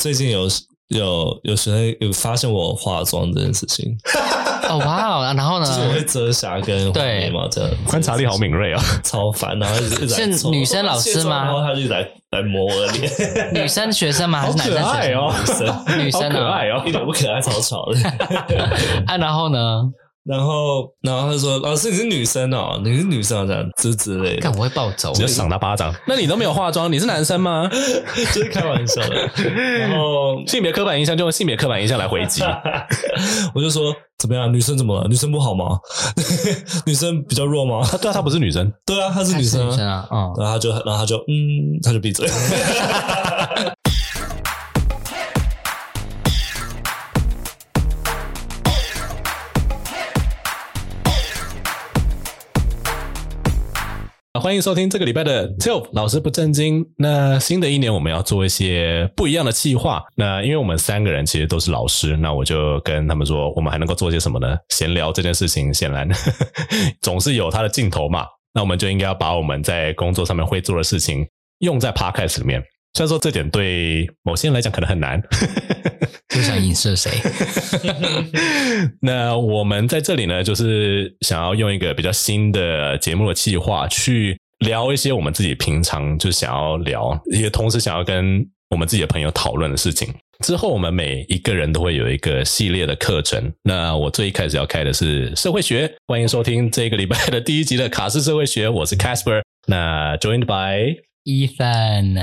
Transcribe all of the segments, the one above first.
最近有有有学生有发现我化妆这件事情。哦哇哦，然后呢？就是我会遮瑕跟画眉毛这样，观察力好敏锐啊，超烦。然后一直在是女生老师吗？然后他就来来摸我的脸。女生学生吗？还是男生学生？哦、女生，女生可爱哦，一点不可爱，超吵的。啊，然后呢？然后，然后他说：“老师，你是女生哦，你是女生啊，这样之之类的。”看我会暴走，直接赏他巴掌。那你都没有化妆，你是男生吗？就是开玩笑的。然后 性别刻板印象就用性别刻板印象来回击。我就说：“怎么样？女生怎么了？女生不好吗？女生比较弱吗？”他对啊，她不是女生。对啊，她是女生啊。女生啊，嗯。然后他就，然后他就，嗯，他就闭嘴。欢迎收听这个礼拜的 TILF 老师不正经。那新的一年我们要做一些不一样的计划。那因为我们三个人其实都是老师，那我就跟他们说，我们还能够做些什么呢？闲聊这件事情显然 总是有它的尽头嘛。那我们就应该要把我们在工作上面会做的事情用在 Podcast 里面。虽然说这点对某些人来讲可能很难。就想影射谁？那我们在这里呢，就是想要用一个比较新的节目的计划，去聊一些我们自己平常就想要聊，也同时想要跟我们自己的朋友讨论的事情。之后我们每一个人都会有一个系列的课程。那我最一开始要开的是社会学，欢迎收听这个礼拜的第一集的卡式社会学。我是 Casper，那 joined by Ethan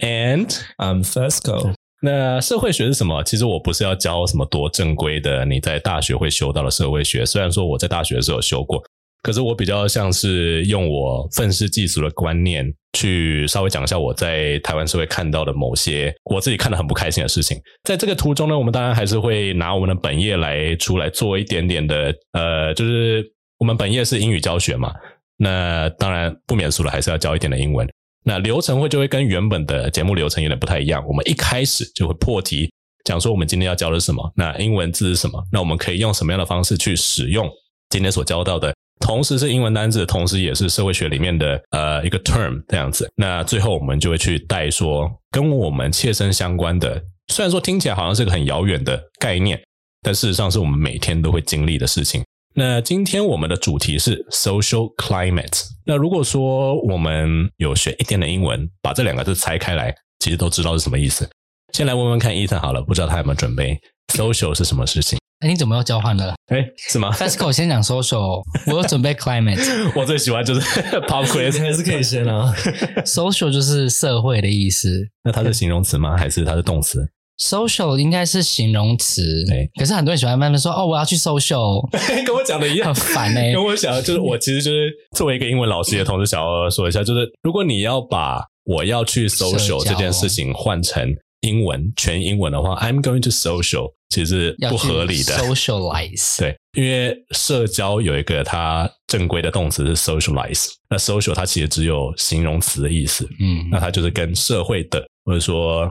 and I'm Fesco。那社会学是什么？其实我不是要教什么多正规的，你在大学会修到的社会学。虽然说我在大学的时候修过，可是我比较像是用我愤世嫉俗的观念去稍微讲一下我在台湾社会看到的某些我自己看得很不开心的事情。在这个途中呢，我们当然还是会拿我们的本业来出来做一点点的，呃，就是我们本业是英语教学嘛，那当然不免俗了，还是要教一点的英文。那流程会就会跟原本的节目流程有点不太一样。我们一开始就会破题，讲说我们今天要教的是什么，那英文字是什么，那我们可以用什么样的方式去使用今天所教到的，同时是英文单字，同时也是社会学里面的呃一个 term 这样子。那最后我们就会去带说跟我们切身相关的，虽然说听起来好像是个很遥远的概念，但事实上是我们每天都会经历的事情。那今天我们的主题是 social climate。那如果说我们有学一点点英文，把这两个字拆开来，其实都知道是什么意思。先来问问看，Ethan 好了，不知道他有没有准备？social 是什么事情？哎，你怎么要交换了？哎，是吗？Fesco 先讲 social，我有准备 climate。我最喜欢就是 pop quiz，还是可以先啊。social 就是社会的意思。那它是形容词吗？还是它是动词？social 应该是形容词，对。可是很多人喜欢慢慢说，哦，我要去 social，跟我讲的一样，很烦哎、欸。跟我想的就是，我其实就是作为一个英文老师的同时，想要说一下，就是如果你要把我要去 social 这件事情换成英文全英文的话，I'm going to social，其实是不合理的。socialize，对，因为社交有一个它正规的动词是 socialize，那 social 它其实只有形容词的意思，嗯，那它就是跟社会的或者说。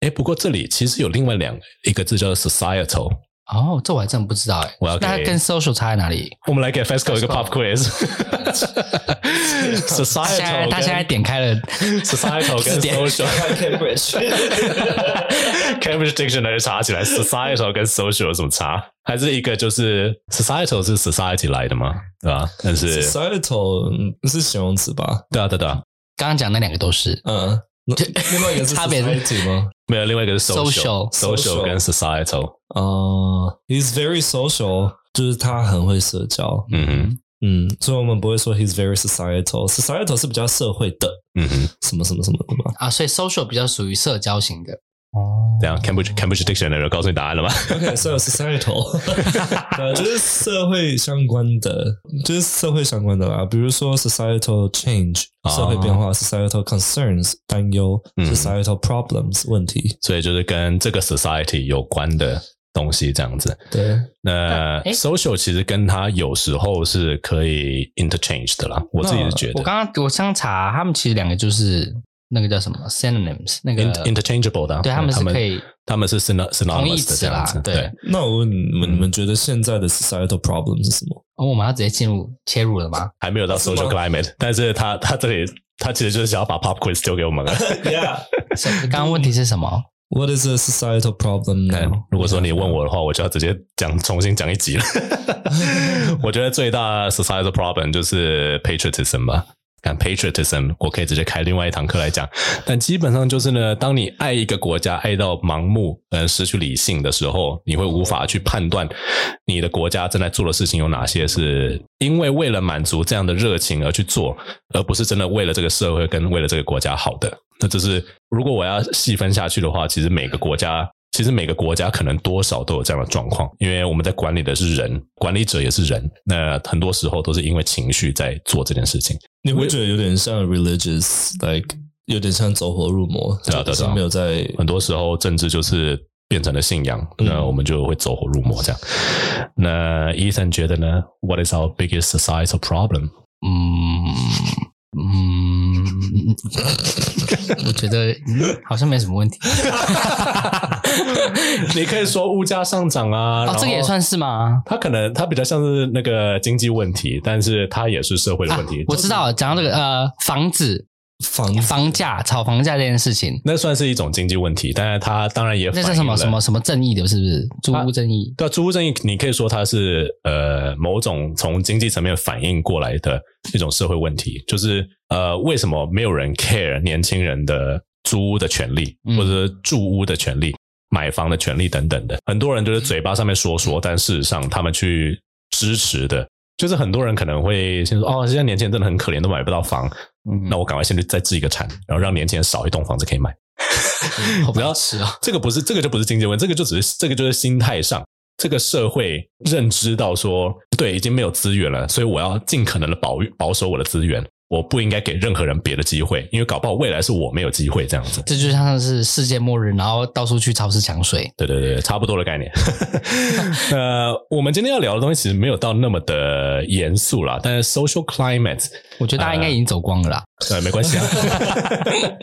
哎，不过这里其实有另外两个，一个字叫做 societal。哦，这我还真不知道哎。我要给那它跟 social 差在哪里？我们来给 Fesco 一个 pop quiz。societal，他现在点开了 societal 跟 social。Cambridge Dictionary 查起来，societal 跟 social 有什么差？还是一个就是 societal 是 society 来的吗？对吧？但是 societal 是形容词吧？对啊，对啊。刚刚讲那两个都是，嗯。另外一个是差别是吗？没有，另外一个是 social，social 跟 societal。哦、uh,，he's very social，就是他很会社交。嗯哼，嗯，所以我们不会说 he's very societal，societal 是比较社会的。嗯哼，什么什么什么的嘛。啊，所以 social 比较属于社交型的。哦，这样 Cambridge Cambridge Dictionary 告诉你答案了吗？OK，so societal，呃，就是社会相关的，就是社会相关的啦。比如说 societal change，社会变化；societal concerns，担忧；societal problems，问题。所以就是跟这个 society 有关的东西，这样子。对。那 social 其实跟它有时候是可以 interchange 的啦。我自己是觉得。我刚刚我刚查，他们其实两个就是。那个叫什么 synonyms？那个 interchangeable 的，对，他们是可以，他们是 synonymous 同义词啦。对，那我问你们，你们觉得现在的 societal problem 是什么？哦，我们要直接进入切入了吗？还没有到 social climate，但是他他这里他其实就是想要把 pop quiz 丢给我们了。Yeah，刚刚问题是什么？What is a societal problem now？如果说你问我的话，我就要直接讲重新讲一集了。我觉得最大 societal problem 就是 patriotism 吧。看 patriotism，我可以直接开另外一堂课来讲。但基本上就是呢，当你爱一个国家爱到盲目，呃，失去理性的时候，你会无法去判断你的国家正在做的事情有哪些是因为为了满足这样的热情而去做，而不是真的为了这个社会跟为了这个国家好的。那这是如果我要细分下去的话，其实每个国家。其实每个国家可能多少都有这样的状况，因为我们在管理的是人，管理者也是人，那很多时候都是因为情绪在做这件事情。你会觉得有点像 religious，like 有点像走火入魔，对啊，对啊，没有在很多时候政治就是变成了信仰，嗯、那我们就会走火入魔这样。那 Ethan 觉得呢？What is our biggest societal problem？嗯。嗯，我觉得好像没什么问题。你可以说物价上涨啊，哦，这个也算是吗？它可能它比较像是那个经济问题，但是它也是社会的问题。啊、我知道，讲到这个呃，房子。房房价炒房价这件事情，那算是一种经济问题，但是它当然也那是什么什么什么正义的，是不是租屋正义？对，租屋正义，你可以说它是呃某种从经济层面反映过来的一种社会问题，就是呃为什么没有人 care 年轻人的租屋的权利，或者住屋的权利、买房的权利等等的？很多人就是嘴巴上面说说，但事实上他们去支持的。就是很多人可能会先说哦，现在年轻人真的很可怜，都买不到房。嗯，那我赶快先去再置一个产，然后让年轻人少一栋房子可以买。不要吃啊！这个不是，这个就不是经济问题，这个就只是这个就是心态上，这个社会认知到说，对，已经没有资源了，所以我要尽可能的保保守我的资源。我不应该给任何人别的机会，因为搞不好未来是我没有机会这样子。这就像是世界末日，然后到处去超市抢水。对对对，差不多的概念。呃，我们今天要聊的东西其实没有到那么的严肃啦，但是 social climate，我觉得大家应该已经走光了啦。呃，没关系啊。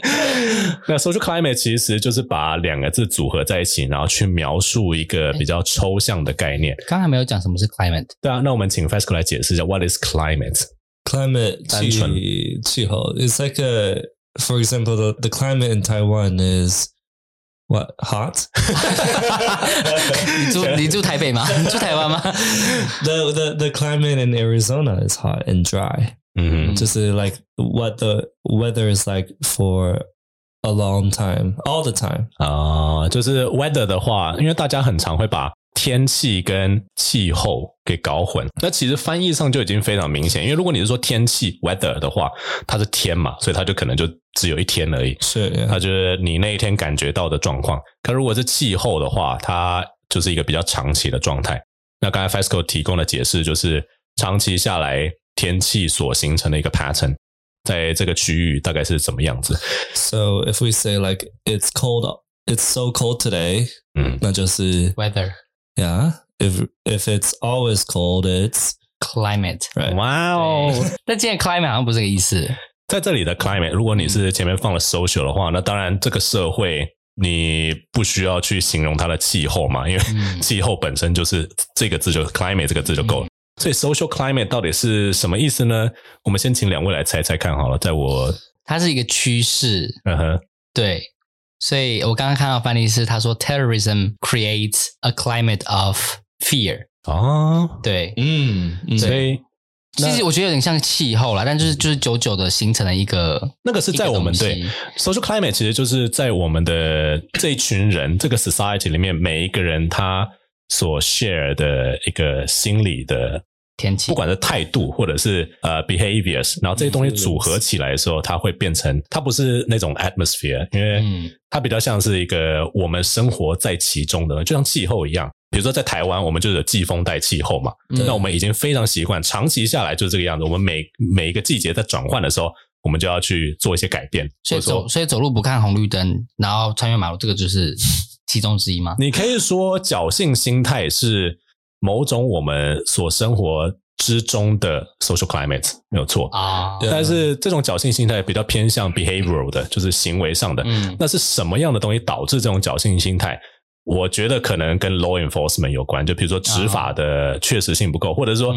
那 social climate 其实就是把两个字组合在一起，然后去描述一个比较抽象的概念。刚才没有讲什么是 climate。对啊，那我们请 Fasco 来解释一下 What is climate？Climate 气气候 It's like a, for example, the the climate in Taiwan is what hot? 你住你住台北吗？你住台湾吗？The the the climate in Arizona is hot and dry. 嗯，就是 like what the weather is like for a long time, all the time. 啊，就是 weather 的话，因为大家很常会把 天气跟气候给搞混，那其实翻译上就已经非常明显。因为如果你是说天气 weather 的话，它是天嘛，所以它就可能就只有一天而已。是，它就是你那一天感觉到的状况。可如果是气候的话，它就是一个比较长期的状态。那刚才 Fasco 提供的解释就是，长期下来天气所形成的一个 pattern，在这个区域大概是怎么样子？So if we say like it's cold, it's so cold today，嗯，那就是 weather。Yeah, if if it's always cold, it's climate. Right. Wow. 但今天 climate 好像不是这个意思。在这里的 climate，如果你是前面放了 social 的话，那当然这个社会你不需要去形容它的气候嘛，因为气候本身就是这个字就是 climate 这个字就够了。所以 social climate 到底是什么意思呢？我们先请两位来猜猜看好了。在我，它是一个趋势。嗯哼，对。所以我刚刚看到翻译是他说，terrorism creates a climate of fear。哦，对，嗯，所以其实我觉得有点像气候啦，但就是就是久久的形成了一个，那个是在我们对 social climate，其实就是在我们的这一群人这个 society 里面，每一个人他所 share 的一个心理的。天气，不管是态度或者是呃 behaviors，然后这些东西组合起来的时候，它会变成，它不是那种 atmosphere，因为它比较像是一个我们生活在其中的，就像气候一样。比如说在台湾，我们就有季风带气候嘛，那我们已经非常习惯，长期下来就是这个样子。我们每每一个季节在转换的时候，我们就要去做一些改变。所以走，所以走路不看红绿灯，然后穿越马路，这个就是其中之一吗？你可以说侥幸心态是。某种我们所生活之中的 social climate 没有错。啊，但是这种侥幸心态比较偏向 behavioral 的，就是行为上的。嗯，那是什么样的东西导致这种侥幸心态？我觉得可能跟 law enforcement 有关，就比如说执法的确实性不够，或者说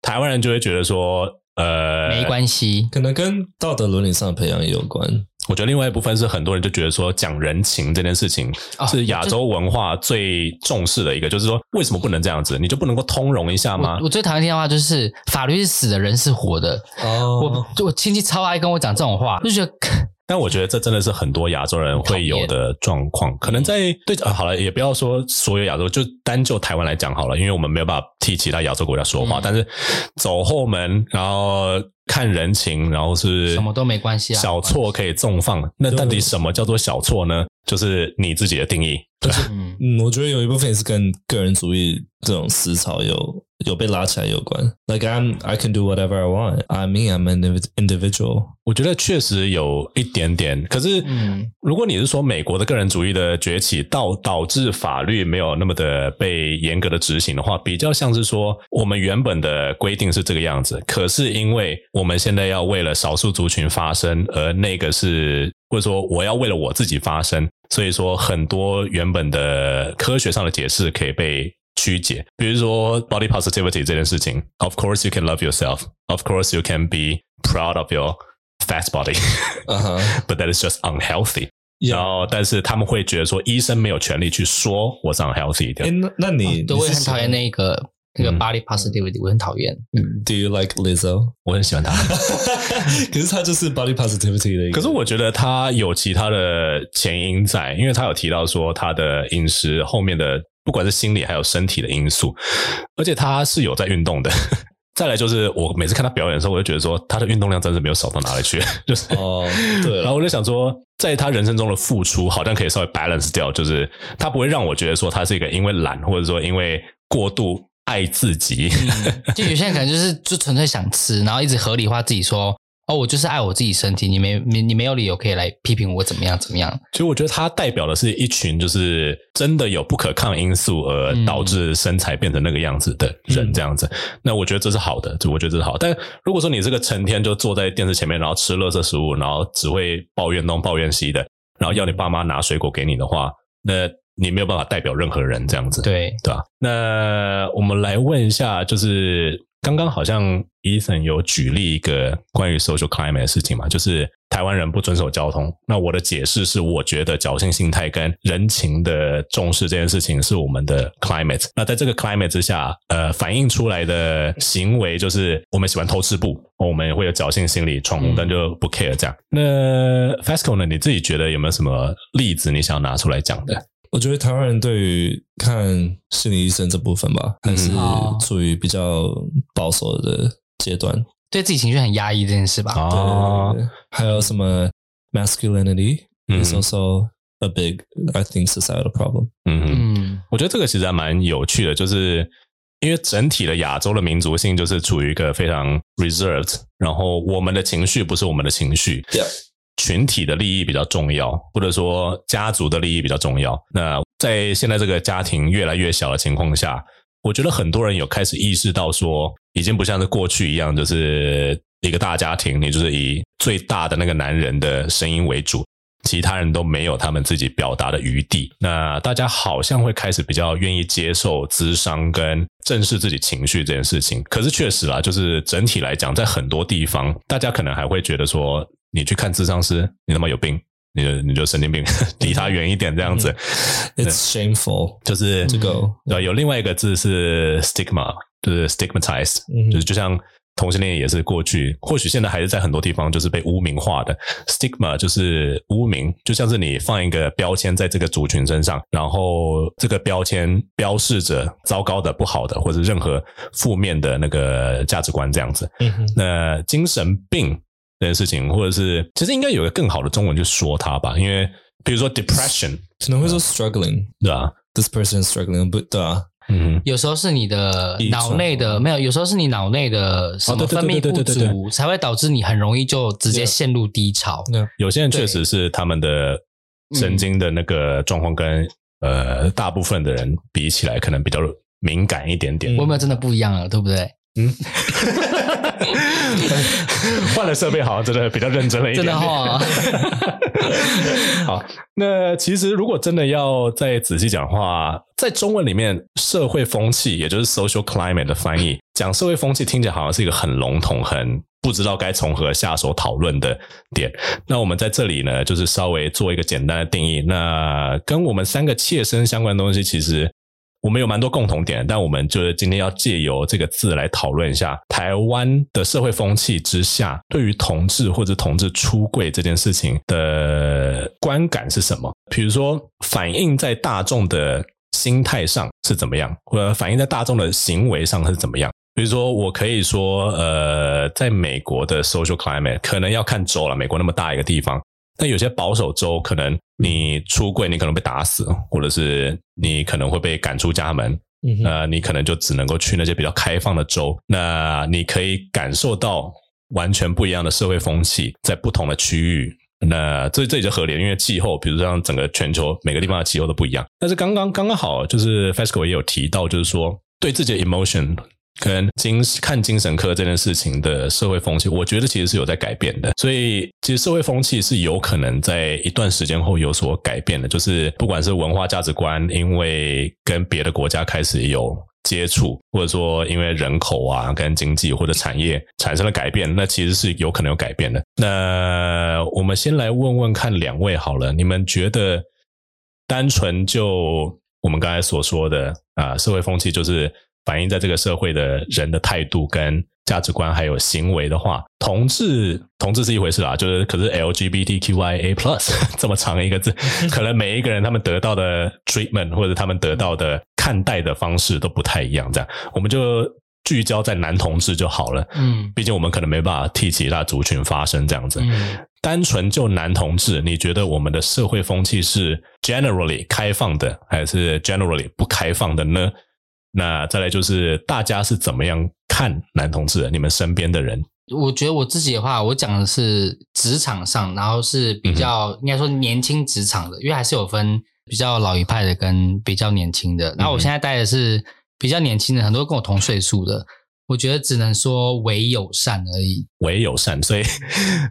台湾人就会觉得说，呃，没关系，可能跟道德伦理上的培养也有关。我觉得另外一部分是很多人就觉得说，讲人情这件事情是亚洲文化最重视的一个，哦、就，是说为什么不能这样子？你就不能够通融一下吗？我，我最讨厌听的话就是法律是死的，人是活的。哦，我我亲戚超爱跟我讲这种话，就觉得。但我觉得这真的是很多亚洲人会有的状况，可能在对啊，好了，也不要说所有亚洲，就单就台湾来讲好了，因为我们没有办法替其他亚洲国家说话。嗯、但是走后门，然后看人情，然后是什么都没关系啊，小错可以纵放。那到底什么叫做小错呢？就是你自己的定义。嗯嗯，我觉得有一部分也是跟个人主义这种思潮有有被拉起来有关。Like I'm, I can do whatever I want. I mean, I'm an individual. 我觉得确实有一点点。可是，嗯，如果你是说美国的个人主义的崛起，导导致法律没有那么的被严格的执行的话，比较像是说我们原本的规定是这个样子，可是因为我们现在要为了少数族群发声，而那个是。或者说我要为了我自己发声，所以说很多原本的科学上的解释可以被曲解。比如说 body positivity 这件事情，Of course you can love yourself. Of course you can be proud of your fat body. But that is just unhealthy. 然后，但是他们会觉得说，医生没有权利去说我是 unhealthy 的。那那你都会很讨厌那个。那个 body positivity、嗯、我很讨厌。Do you like Lizzo？我很喜欢他，可是他就是 body positivity 的一个。可是我觉得他有其他的前因在，因为他有提到说他的饮食后面的不管是心理还有身体的因素，而且他是有在运动的。再来就是我每次看他表演的时候，我就觉得说他的运动量真是没有少到哪里去。就是哦，对。然后我就想说，在他人生中的付出好像可以稍微 balance 掉，就是他不会让我觉得说他是一个因为懒或者说因为过度。爱自己，嗯，就有些人可能就是 就纯粹想吃，然后一直合理化自己说，哦，我就是爱我自己身体，你没你你没有理由可以来批评我怎么样怎么样。其实我觉得它代表的是一群就是真的有不可抗因素而导致身材变成那个样子的人，这样子。嗯、那我觉得这是好的，就我觉得这是好。但如果说你这个成天就坐在电视前面，然后吃垃圾食物，然后只会抱怨东抱怨西的，然后要你爸妈拿水果给你的话，那。你没有办法代表任何人这样子，对对吧？那我们来问一下，就是刚刚好像 Ethan 有举例一个关于 social climate 的事情嘛，就是台湾人不遵守交通。那我的解释是，我觉得侥幸心态跟人情的重视这件事情是我们的 climate。那在这个 climate 之下，呃，反映出来的行为就是我们喜欢偷吃布，我们也会有侥幸心理，闯红灯就不 care 这样。嗯、那 Fasco 呢？你自己觉得有没有什么例子你想要拿出来讲的？我觉得台湾人对于看心理医生这部分吧，还是处于比较保守的阶段，嗯、对自己情绪很压抑这件事吧。哦，还有什么 masculinity、嗯、is also a big, I think, societal problem。嗯嗯，我觉得这个其实还蛮有趣的，就是因为整体的亚洲的民族性就是处于一个非常 reserved，然后我们的情绪不是我们的情绪。Yeah. 群体的利益比较重要，或者说家族的利益比较重要。那在现在这个家庭越来越小的情况下，我觉得很多人有开始意识到说，已经不像是过去一样，就是一个大家庭，你就是以最大的那个男人的声音为主，其他人都没有他们自己表达的余地。那大家好像会开始比较愿意接受咨商跟正视自己情绪这件事情。可是确实啦，就是整体来讲，在很多地方，大家可能还会觉得说。你去看智商师，你他妈有病，你就你就神经病，离他远一点这样子。It's shameful，就是这个对，有另外一个字是 stigma，就是 stigmatized，就是就像同性恋也是过去，或许现在还是在很多地方就是被污名化的。Stigma 就是污名，就像是你放一个标签在这个族群身上，然后这个标签标示着糟糕的、不好的或者任何负面的那个价值观这样子。那精神病。这件事情，或者是其实应该有一个更好的中文去说它吧，因为比如说 depression 可能会说 struggling，对啊，this person struggling，不对啊，嗯，有时候是你的脑内的没有，有时候是你脑内的什么分泌不足，才会导致你很容易就直接陷入低潮。有些人确实是他们的神经的那个状况跟呃大部分的人比起来，可能比较敏感一点点。我们真的不一样了，对不对？嗯。换了设备好像真的比较认真了一点点。真的哈。好，那其实如果真的要再仔细讲的话，在中文里面，社会风气也就是 social climate 的翻译，讲社会风气听起来好像是一个很笼统、很不知道该从何下手讨论的点。那我们在这里呢，就是稍微做一个简单的定义。那跟我们三个切身相关的东西，其实。我们有蛮多共同点，但我们就是今天要借由这个字来讨论一下台湾的社会风气之下，对于同志或者同志出柜这件事情的观感是什么？比如说，反映在大众的心态上是怎么样，或者反映在大众的行为上是怎么样？比如说，我可以说，呃，在美国的 social climate 可能要看州了，美国那么大一个地方。但有些保守州，可能你出柜，你可能被打死，或者是你可能会被赶出家门。呃，你可能就只能够去那些比较开放的州。那你可以感受到完全不一样的社会风气，在不同的区域。那这这也就合理，因为气候，比如像整个全球每个地方的气候都不一样。但是刚刚刚刚好，就是 FESCO 也有提到，就是说对自己的 emotion。跟精看精神科这件事情的社会风气，我觉得其实是有在改变的。所以，其实社会风气是有可能在一段时间后有所改变的。就是不管是文化价值观，因为跟别的国家开始有接触，或者说因为人口啊、跟经济或者产业产生了改变，那其实是有可能有改变的。那我们先来问问看两位好了，你们觉得单纯就我们刚才所说的啊，社会风气就是。反映在这个社会的人的态度跟价值观还有行为的话，同志同志是一回事啦，就是可是 LGBTQIA plus 这么长一个字，可能每一个人他们得到的 treatment 或者他们得到的看待的方式都不太一样。这样，我们就聚焦在男同志就好了。嗯，毕竟我们可能没办法替其他族群发声这样子。嗯，单纯就男同志，你觉得我们的社会风气是 generally 开放的，还是 generally 不开放的呢？那再来就是大家是怎么样看男同志的？你们身边的人，我觉得我自己的话，我讲的是职场上，然后是比较、嗯、应该说年轻职场的，因为还是有分比较老一派的跟比较年轻的。然后我现在带的是比较年轻的，很多跟我同岁数的，我觉得只能说唯友善而已。唯友善，所以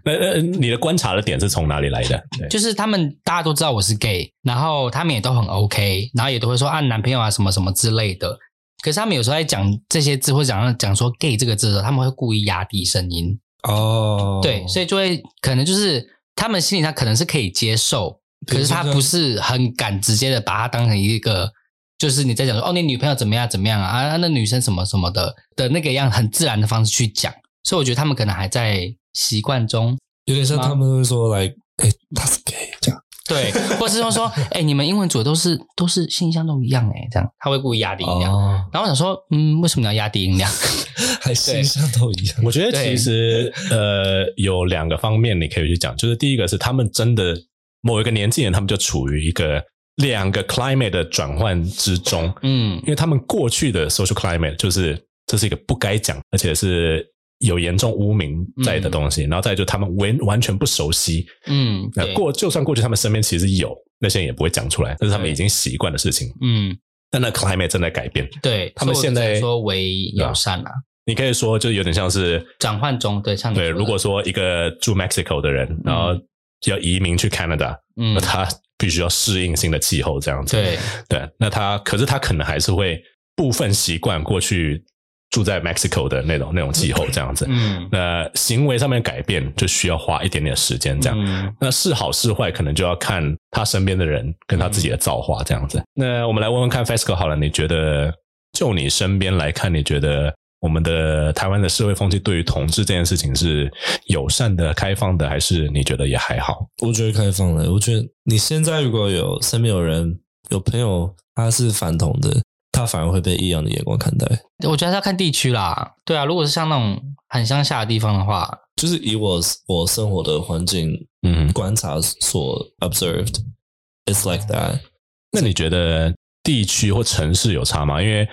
呃呃，你的观察的点是从哪里来的？就是他们大家都知道我是 gay，然后他们也都很 OK，然后也都会说啊男朋友啊什么什么之类的。可是他们有时候在讲这些字，或者讲讲说 “gay” 这个字的时候，他们会故意压低声音。哦，对，所以就会可能就是他们心里上可能是可以接受，可是他不是很敢直接的把它当成一个，就是你在讲说哦，你女朋友怎么样怎么样啊啊，那女生什么什么的的那个样很自然的方式去讲。所以我觉得他们可能还在习惯中，有点像他们会说来，哎，他是 gay。对，或是说说，哎、欸，你们英文组都是都是信箱都一样哎，这样他会故意压低音量。哦、然后我想说，嗯，为什么你要压低音量？还信箱都一样？我觉得其实呃有两个方面你可以去讲，就是第一个是他们真的某一个年纪人，他们就处于一个两个 climate 的转换之中，嗯，因为他们过去的 social climate 就是这是一个不该讲，而且是。有严重污名在的东西，嗯、然后再就他们完完全不熟悉，嗯，那过就算过去他们身边其实有那些人也不会讲出来，这是他们已经习惯的事情，嗯。但那 climate 正在改变，对他们现在说为友善啊，你可以说就有点像是转换中，对，像对。如果说一个住 Mexico 的人，然后要移民去 Canada，嗯，那他必须要适应新的气候，这样子，对。对。那他可是他可能还是会部分习惯过去。住在 Mexico 的那种那种气候这样子，嗯，那行为上面改变就需要花一点点时间这样，嗯、那是好是坏可能就要看他身边的人跟他自己的造化这样子。嗯、那我们来问问看 FESCO 好了，你觉得就你身边来看，你觉得我们的台湾的社会风气对于同志这件事情是友善的、开放的，还是你觉得也还好？我觉得开放的。我觉得你现在如果有身边有人有朋友他是反同的。他反而会被异样的眼光看待。我觉得是要看地区啦。对啊，如果是像那种很乡下的地方的话，就是以我我生活的环境，嗯，观察所 observed，it's like that。那你觉得地区或城市有差吗？因为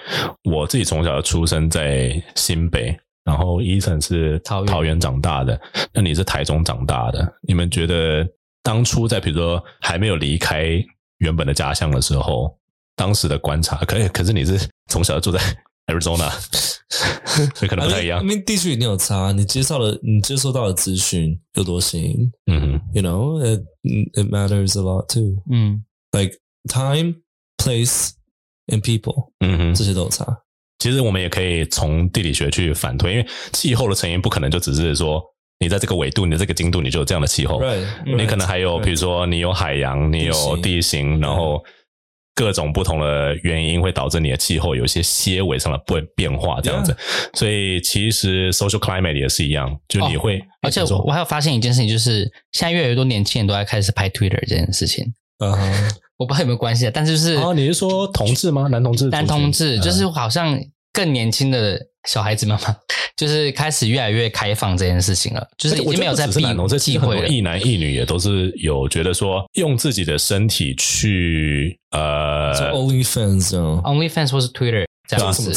我自己从小出生在新北，然后 Ethan 是桃桃园长大的，那你是台中长大的，你们觉得当初在比如说还没有离开原本的家乡的时候？当时的观察，可可是你是从小住在 Arizona，所以可能不太一样。因为地区一定有差，你接受的你接收到的资讯有多新，嗯哼，you know it it matters a lot too。嗯，like time, place and people，嗯哼，这些都有差。其实我们也可以从地理学去反推，因为气候的成因不可能就只是说你在这个纬度、你的这个经度，你就有这样的气候。Right, 你可能还有，比如说你有海洋，你有地形，然后各种不同的原因会导致你的气候有一些些微上的变变化，这样子。Yeah. 所以其实 social climate 也是一样，就你会。哦、而且我还有发现一件事情，就是现在越来越多年轻人都在开始拍 Twitter 这件事情。嗯、uh-huh. 我不知道有没有关系啊，但是就是哦，你是说同志吗？男同志？男同志就是好像更年轻的小孩子们嘛，就是开始越来越开放这件事情了，就是已经没有在避讳。这机会，一男一女也都是有觉得说，用自己的身体去呃，OnlyFans，OnlyFans 或是 Twitter 这样子，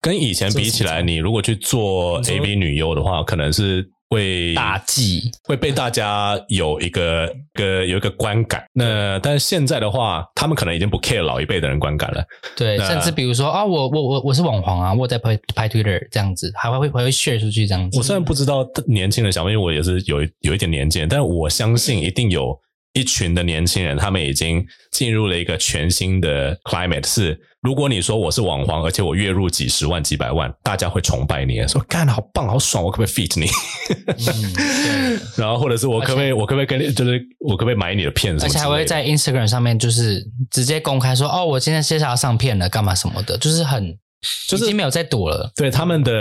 跟以前比起来，你如果去做 A B 女优的话，可能是。会大忌，会被大家有一个个有一个观感。那但是现在的话，他们可能已经不 care 老一辈的人观感了。对，甚至比如说啊，我我我我是网黄啊，我在拍拍 Twitter 这样子，还会还会 share 出去这样子。我虽然不知道年轻人想法，因为我也是有有一点年纪，但是我相信一定有。一群的年轻人，他们已经进入了一个全新的 climate。是，如果你说我是网黄，而且我月入几十万、几百万，大家会崇拜你，说干得好棒、好爽，我可不可以 feat 你？嗯、然后或者是我可不可以，我可不可以跟你，就是我可不可以买你的片子？而且还会在 Instagram 上面，就是直接公开说，哦，我今天接下来要上片了，干嘛什么的，就是很，就是已经没有在躲了。对他们的，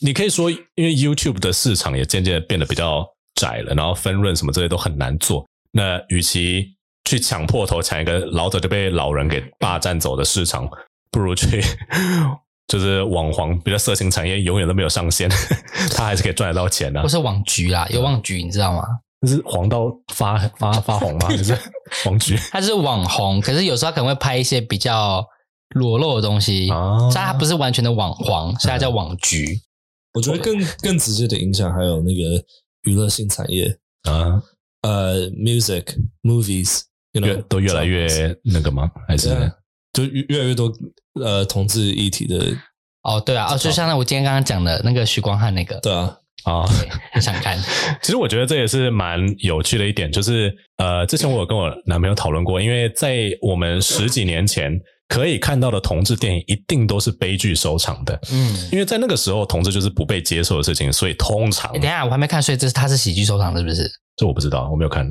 你可以说，因为 YouTube 的市场也渐渐变得比较窄了，然后分润什么这些都很难做。那与其去抢破头抢一个老早就被老人给霸占走的市场，不如去 就是网黄，比较色情产业永远都没有上限，他还是可以赚得到钱的、啊。不是网橘啦，有网橘你知道吗？就是黄到发发发红吗？就是网橘，他是网红，可是有时候他可能会拍一些比较裸露的东西，啊、所以他不是完全的网黄，所以他叫网橘。我觉得更更直接的影响还有那个娱乐性产业啊。呃、uh,，music movies，越 you know, 都越来越那个吗？还是就越越来越多呃同志议题的？哦，对啊，哦，就像我今天刚刚讲的那个许光汉那个，对啊，啊，很想看。其实我觉得这也是蛮有趣的一点，就是呃，之前我有跟我男朋友讨论过，因为在我们十几年前。可以看到的同志电影一定都是悲剧收场的，嗯，因为在那个时候同志就是不被接受的事情，所以通常……等一下我还没看，所以这是他是喜剧收场是不是？这我不知道，我没有看。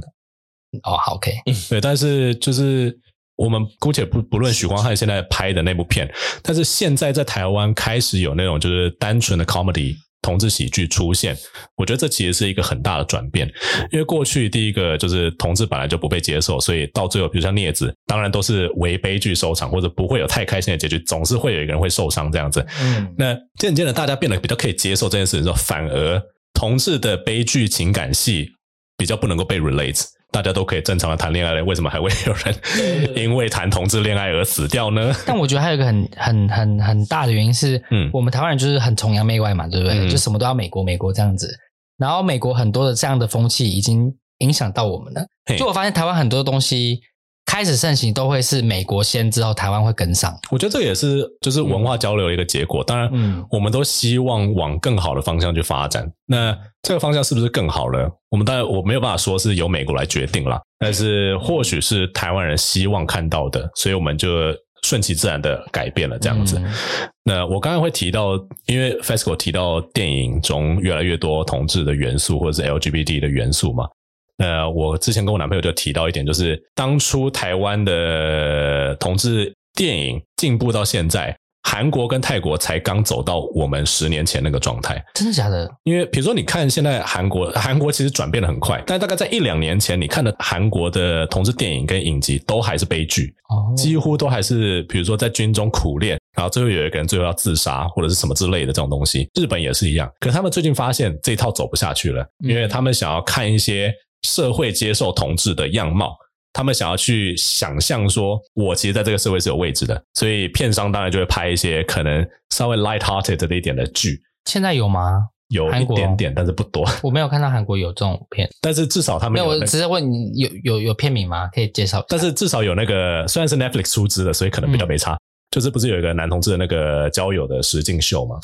哦，好，OK，对，但是就是我们姑且不不论许光汉现在拍的那部片，但是现在在台湾开始有那种就是单纯的 comedy。同志喜剧出现，我觉得这其实是一个很大的转变，因为过去第一个就是同志本来就不被接受，所以到最后，比如像镊子，当然都是为悲剧收场，或者不会有太开心的结局，总是会有一个人会受伤这样子。嗯，那渐渐的大家变得比较可以接受这件事情之后，反而同志的悲剧情感戏比较不能够被 relate。大家都可以正常的谈恋爱了，为什么还会有人因为谈同志恋爱而死掉呢？但我觉得还有一个很很很很大的原因是，嗯，我们台湾人就是很崇洋媚外嘛，对不对？嗯、就什么都要美国美国这样子。然后美国很多的这样的风气已经影响到我们了。就我发现台湾很多东西。开始盛行都会是美国先，之后台湾会跟上。我觉得这也是就是文化交流的一个结果。当然，嗯，我们都希望往更好的方向去发展。那这个方向是不是更好呢？我们当然我没有办法说是由美国来决定了，但是或许是台湾人希望看到的，所以我们就顺其自然的改变了这样子。嗯、那我刚才会提到，因为 FESCO 提到电影中越来越多同志的元素或者是 LGBT 的元素嘛。呃，我之前跟我男朋友就提到一点，就是当初台湾的同志电影进步到现在，韩国跟泰国才刚走到我们十年前那个状态。真的假的？因为比如说，你看现在韩国，韩国其实转变的很快，但大概在一两年前，你看的韩国的同志电影跟影集都还是悲剧，哦，几乎都还是比如说在军中苦练，然后最后有一个人最后要自杀或者是什么之类的这种东西。日本也是一样，可是他们最近发现这一套走不下去了，因为他们想要看一些。社会接受同志的样貌，他们想要去想象说，我其实在这个社会是有位置的，所以片商当然就会拍一些可能稍微 light-hearted 的一点的剧。现在有吗？有一点点，但是不多。我没有看到韩国有这种片，但是至少他们有、那个。没有，我只是问你有有有片名吗？可以介绍。但是至少有那个，虽然是 Netflix 出资的，所以可能比较没差。嗯就是不是有一个男同志的那个交友的实境秀吗？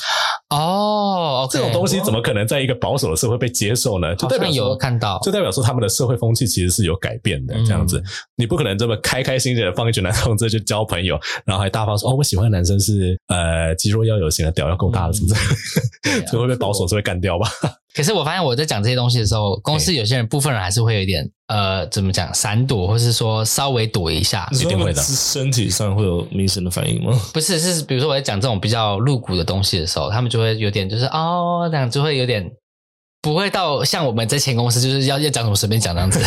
哦，这种东西怎么可能在一个保守的社会被接受呢？就代表有看到，就代表说他们的社会风气其实是有改变的。这样子，你不可能这么开开心心的放一群男同志去交朋友，然后还大方说哦，我喜欢的男生是呃肌肉要有型的，屌要够大的，是不是？这会被保守社会干掉吧？可是我发现我在讲这些东西的时候，公司有些人部分人还是会有一点呃，怎么讲，闪躲，或是说稍微躲一下，一定会的。是身体上会有明显的反应吗？不是，是比如说我在讲这种比较露骨的东西的时候，他们就会有点就是哦，这样就会有点不会到像我们在前公司就是要要讲什么随便讲这样子。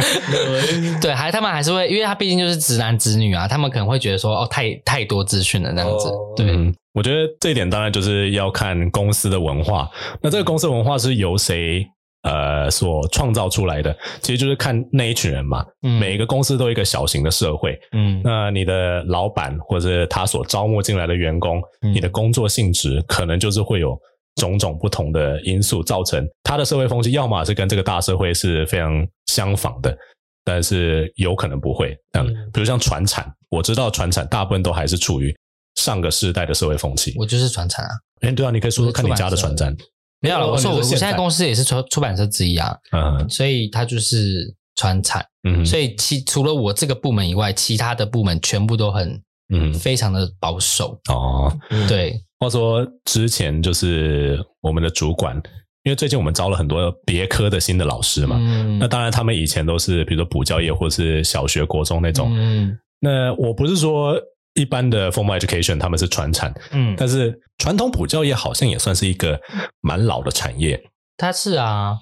对，还他们还是会，因为他毕竟就是直男直女啊，他们可能会觉得说哦，太太多资讯了那样子。哦、对。嗯我觉得这一点当然就是要看公司的文化。那这个公司文化是由谁呃所创造出来的？其实就是看那一群人嘛。嗯，每一个公司都有一个小型的社会。嗯，那你的老板或者他所招募进来的员工，嗯，你的工作性质可能就是会有种种不同的因素造成他的社会风气，要么是跟这个大社会是非常相仿的，但是有可能不会。嗯，比如像传产，我知道传产大部分都还是处于。上个世代的社会风气，我就是传产啊。哎，对啊，你可以说说看你家的传产。没有了，我说我我现在公司也是出出版社之一啊。嗯，所以它就是传产。嗯，所以其除了我这个部门以外，其他的部门全部都很嗯非常的保守。哦，对。话说之前就是我们的主管，因为最近我们招了很多别科的新的老师嘛。嗯。那当然，他们以前都是比如说补教业或是小学、国中那种。嗯。那我不是说。一般的 formal education 他们是传产，嗯，但是传统补教业好像也算是一个蛮老的产业。它是啊，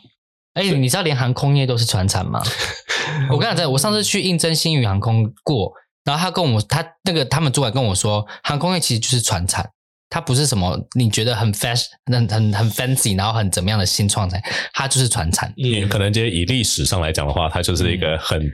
哎、欸，你知道连航空业都是传产吗？我跟你讲，我上次去应征新宇航空过，然后他跟我他那个他们主管跟我说，航空业其实就是传产，它不是什么你觉得很 fashion 很很很 fancy，然后很怎么样的新创产，它就是传产。你可能就以历史上来讲的话，它就是一个很。嗯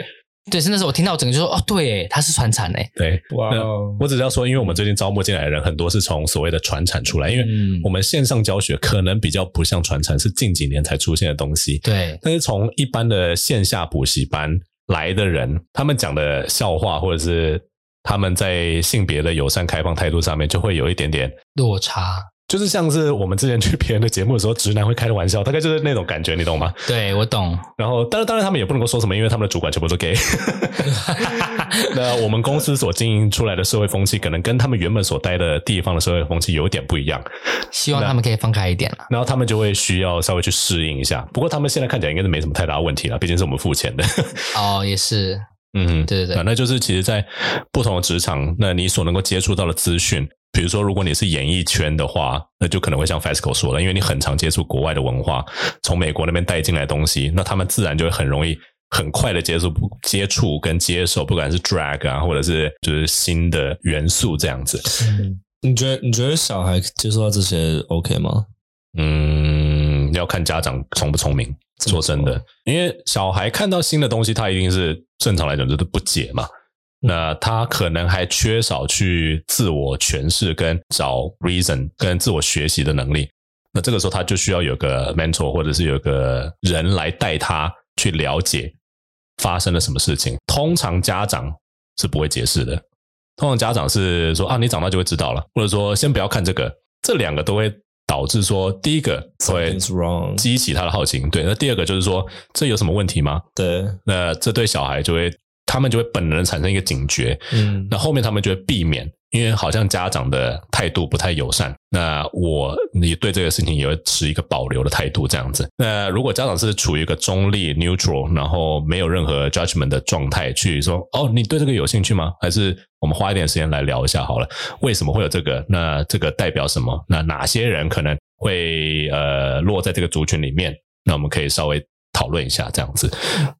对，是那时候我听到整个就说哦，对，它是传产诶。对，哇 Wow，我只是要说，因为我们最近招募进来的人很多是从所谓的传产出来，因为我们线上教学可能比较不像传产，是近几年才出现的东西。对，但是从一般的线下补习班来的人，他们讲的笑话或者是他们在性别的友善开放态度上面，就会有一点点落差。就是像是我们之前去别人的节目的时候，直男会开的玩笑，大概就是那种感觉，你懂吗？对，我懂。然后，当然，当然，他们也不能够说什么，因为他们的主管全部都 gay。那我们公司所经营出来的社会风气，可能跟他们原本所待的地方的社会风气有点不一样。希望他们可以放开一点了。然后他们就会需要稍微去适应一下。不过他们现在看起来应该是没什么太大问题了，毕竟是我们付钱的。哦，也是。嗯，对对对。那就是其实，在不同的职场，那你所能够接触到的资讯。比如说，如果你是演艺圈的话，那就可能会像 FESCO 说的，因为你很常接触国外的文化，从美国那边带进来的东西，那他们自然就会很容易、很快的接触、接触跟接受，不管是 drag 啊，或者是就是新的元素这样子。嗯，你觉得你觉得小孩接触到这些 OK 吗？嗯，要看家长聪不聪明。说真的，因为小孩看到新的东西，他一定是正常来讲就是不解嘛。那他可能还缺少去自我诠释、跟找 reason、跟自我学习的能力。那这个时候他就需要有个 mentor，或者是有个人来带他去了解发生了什么事情。通常家长是不会解释的，通常家长是说啊，你长大就会知道了，或者说先不要看这个。这两个都会导致说，第一个会激起他的好奇心，对。那第二个就是说，这有什么问题吗？对。那这对小孩就会。他们就会本能产生一个警觉，嗯，那后面他们就会避免，因为好像家长的态度不太友善，那我你对这个事情也会持一个保留的态度，这样子。那如果家长是处于一个中立 neutral，然后没有任何 judgment 的状态，去说哦，你对这个有兴趣吗？还是我们花一点时间来聊一下好了，为什么会有这个？那这个代表什么？那哪些人可能会呃落在这个族群里面？那我们可以稍微。讨论一下这样子，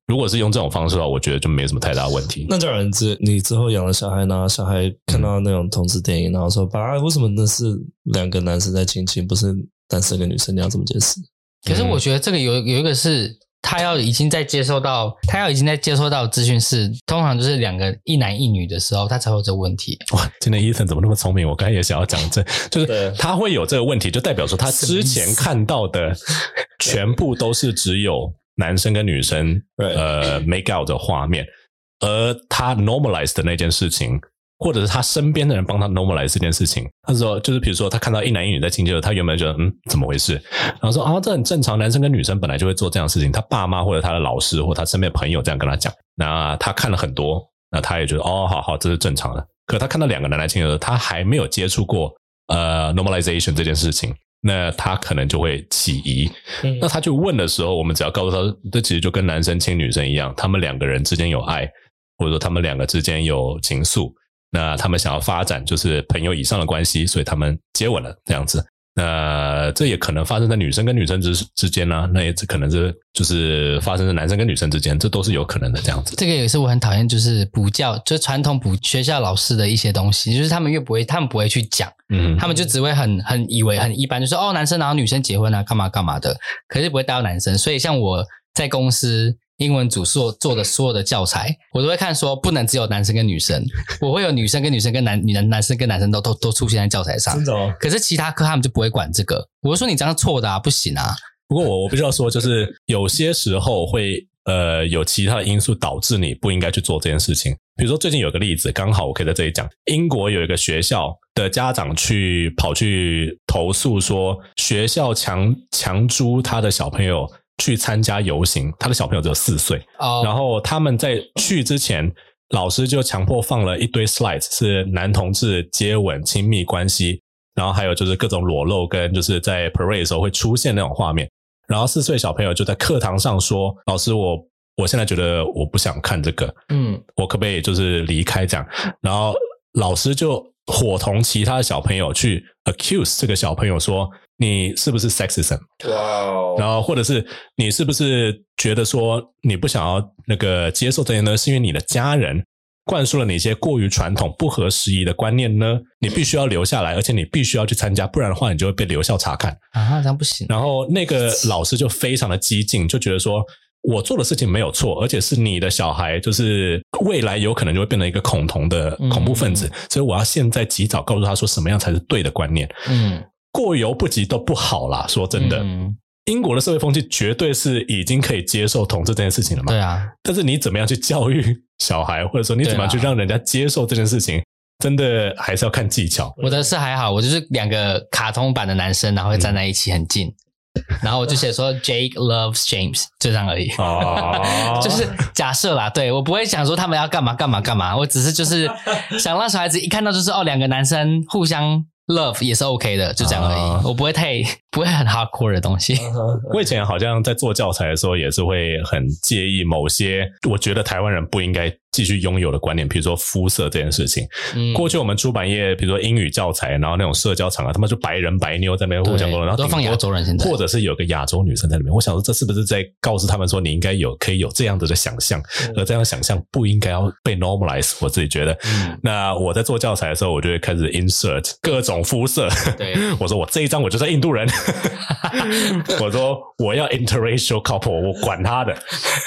如果是用这种方式的话，我觉得就没什么太大问题。那假如之你之后养了小孩，然后小孩看到那种同志电影，然后说：“爸，为什么那是两个男生在亲亲，不是单身跟女生？你要怎么解释？”可是我觉得这个有有一个是，他要已经在接收到，他要已经在接收到资讯是，通常就是两个一男一女的时候，他才会有这个问题。哇，今天 Ethan 怎么那么聪明？我刚才也想要讲这，就是他会有这个问题，就代表说他之前 看到的全部都是只有。男生跟女生，呃，make out 的画面，而他 normalize 的那件事情，或者是他身边的人帮他 normalize 这件事情。他说，就是比如说他看到一男一女在亲热，他原本觉得嗯怎么回事，然后说啊这很正常，男生跟女生本来就会做这样的事情。他爸妈或者他的老师或者他身边的朋友这样跟他讲，那他看了很多，那他也觉得哦好好这是正常的。可他看到两个男来亲热，他还没有接触过呃 normalization 这件事情。那他可能就会起疑，嗯、那他去问的时候，我们只要告诉他，这其实就跟男生亲女生一样，他们两个人之间有爱，或者说他们两个之间有情愫，那他们想要发展就是朋友以上的关系，所以他们接吻了这样子。那这也可能发生在女生跟女生之之间呢、啊，那也只可能是就是发生在男生跟女生之间，这都是有可能的这样子。这个也是我很讨厌，就是补教，就是传统补学校老师的一些东西，就是他们越不会，他们不会去讲，嗯，他们就只会很很以为很一般，就是哦，男生然后女生结婚啊，干嘛干嘛的，可是不会带到男生。所以像我在公司。英文组所做的所有的教材，我都会看说不能只有男生跟女生，我会有女生跟女生跟男女男男生跟男生都都都出现在教材上。真的哦。可是其他科他们就不会管这个。我就说你这样错的啊，不行啊。不过我我必须要说，就是有些时候会呃有其他的因素导致你不应该去做这件事情。比如说最近有个例子，刚好我可以在这里讲，英国有一个学校的家长去跑去投诉说学校强强租他的小朋友。去参加游行，他的小朋友只有四岁，oh. 然后他们在去之前，老师就强迫放了一堆 slides，是男同志接吻、亲密关系，然后还有就是各种裸露跟就是在 parade 的时候会出现那种画面，然后四岁小朋友就在课堂上说：“老师，我我现在觉得我不想看这个，嗯，我可不可以就是离开这样？”然后老师就伙同其他的小朋友去 accuse 这个小朋友说。你是不是 sexism？哇.然后或者是你是不是觉得说你不想要那个接受这些呢？是因为你的家人灌输了你一些过于传统、不合时宜的观念呢？你必须要留下来，而且你必须要去参加，不然的话你就会被留校查看啊，这样不行。然后那个老师就非常的激进，就觉得说我做的事情没有错，而且是你的小孩，就是未来有可能就会变成一个恐同的恐怖分子，嗯、所以我要现在及早告诉他说什么样才是对的观念。嗯。过犹不及都不好啦，说真的，嗯、英国的社会风气绝对是已经可以接受同志这件事情了嘛？对啊，但是你怎么样去教育小孩，或者说你怎么样去让人家接受这件事情，啊、真的还是要看技巧。我的是还好，我就是两个卡通版的男生，然后会站在一起很近，嗯、然后我就写说 Jake loves James，就这样而已。哦，就是假设啦，对，我不会想说他们要干嘛干嘛干嘛，我只是就是想让小孩子一看到就是哦，两个男生互相。Love 也是 OK 的，就这样而已。Uh, 我不会太不会很 hardcore 的东西。我以前好像在做教材的时候，也是会很介意某些我觉得台湾人不应该继续拥有的观念，比如说肤色这件事情。嗯，过去我们出版业，比如说英语教材，然后那种社交场合，他们就白人白妞在那边互相沟通，然后都放亚洲人现在，或者是有个亚洲女生在里面。我想说，这是不是在告诉他们说，你应该有可以有这样子的想象，而这样想象不应该要被 normalize。我自己觉得，嗯，那我在做教材的时候，我就会开始 insert 各种。肤色，对，我说我这一张我就是印度人，我说我要 interracial couple，我管他的。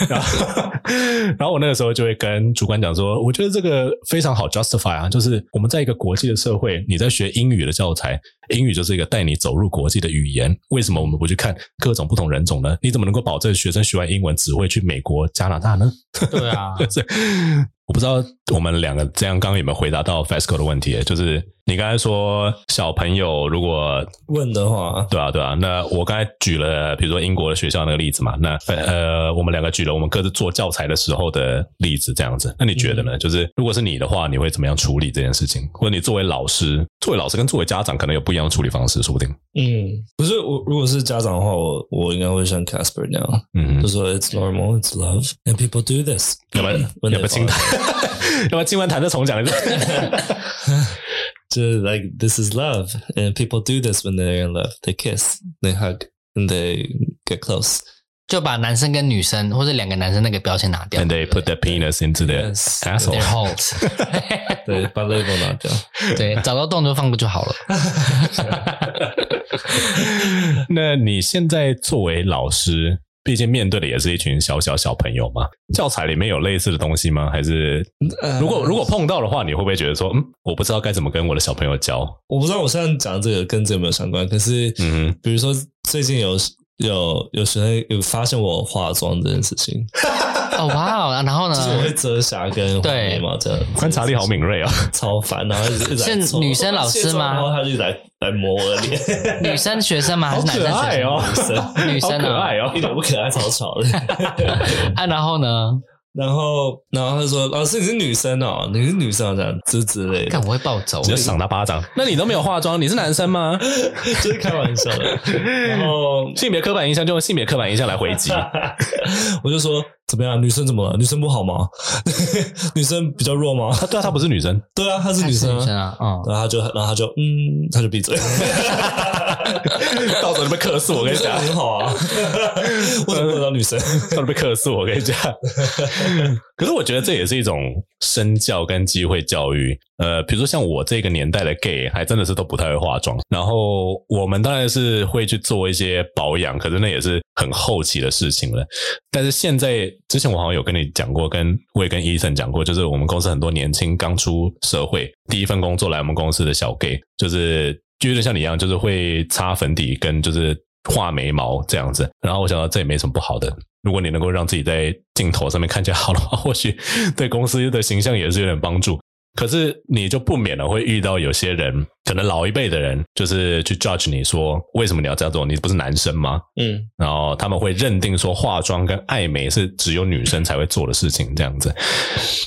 然后，然后我那个时候就会跟主管讲说，我觉得这个非常好 justify 啊，就是我们在一个国际的社会，你在学英语的教材，英语就是一个带你走入国际的语言，为什么我们不去看各种不同人种呢？你怎么能够保证学生学完英文只会去美国、加拿大呢？对啊。我不知道我们两个这样刚刚有没有回答到 FESCO 的问题，就是你刚才说小朋友如果问的话，对啊对啊，那我刚才举了比如说英国的学校那个例子嘛，那呃我们两个举了我们各自做教材的时候的例子这样子，那你觉得呢？嗯、就是如果是你的话，你会怎么样处理这件事情？或者你作为老师，作为老师跟作为家长可能有不一样的处理方式，说不定。嗯，不是我如果是家长的话，我我应该会像 Casper 那样，嗯，就说 It's normal, it's love, and people do this。要不要 要不要亲他？要不要今晚谈的重讲一次？就 like this is love, and people do this when they're in love. They kiss, they hug, and they get close. 就把男生跟女生或者两个男生那个标签拿掉。And they put their penis into their asshole. Their holes. 对，把 label 拿掉。对，找到洞就放过就好了。那你现在作为老师？毕竟面对的也是一群小小小朋友嘛，教材里面有类似的东西吗？还是如果如果碰到的话，你会不会觉得说，嗯，我不知道该怎么跟我的小朋友教？我不知道我现在讲的这个跟这有没有相关？可是，嗯，比如说最近有有有学生有发现我化妆这件事情。哦哇哦，然后呢？就是我会遮瑕跟画眉毛这样，观察力好敏锐啊，超烦。然后一直是女生老师吗？然后他就来来磨我的脸。女生学生吗？还是男生学生？哦、女生，女生可爱哦，一点不可爱，超吵的。啊，然后呢？然后，然后他说：“老师，你是女生哦，你是女生这样之之类的。”看我会暴走，直接赏他巴掌。那你都没有化妆，你是男生吗？就是开玩笑的。然后 性别刻板印象就用性别刻板印象来回击。我就说。怎么样？女生怎么了？女生不好吗？女生比较弱吗？啊对啊，她不是女生。对啊，她是女生，女生啊。嗯，然后他就，然后他就，嗯，他就闭嘴。到时候就被克诉，我跟你讲，很好啊。我怎么不找女生？到时候被克诉，我跟你讲。可是我觉得这也是一种身教跟机会教育。呃，比如说像我这个年代的 gay，还真的是都不太会化妆。然后我们当然是会去做一些保养，可是那也是很后期的事情了。但是现在，之前我好像有跟你讲过，跟我也跟医生讲过，就是我们公司很多年轻刚出社会，第一份工作来我们公司的小 gay，就是就有点像你一样，就是会擦粉底跟就是画眉毛这样子。然后我想到这也没什么不好的，如果你能够让自己在镜头上面看起来好的话，或许 对公司的形象也是有点帮助。可是你就不免了会遇到有些人，可能老一辈的人，就是去 judge 你说，为什么你要这样做？你不是男生吗？嗯，然后他们会认定说化妆跟爱美是只有女生才会做的事情，这样子。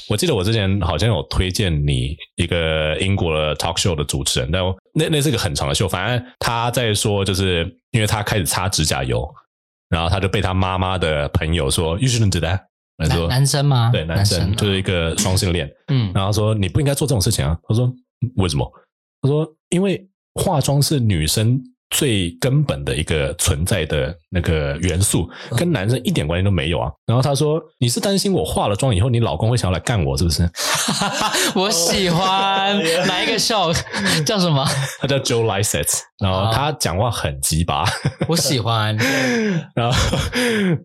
我记得我之前好像有推荐你一个英国的 talk show 的主持人，但那那是个很长的秀，反正他在说，就是因为他开始擦指甲油，然后他就被他妈妈的朋友说，You shouldn't do that。男男生吗？对，男生，就是一个双性恋。嗯，然后说你不应该做这种事情啊。他说为什么？他说因为化妆是女生最根本的一个存在的那个元素，跟男生一点关系都没有啊。然后他说你是担心我化了妆以后，你老公会想要来干我是不是？我喜欢 哪一个秀叫什么？他叫 Joe Lysett，然后他讲话很鸡巴，我喜欢。然后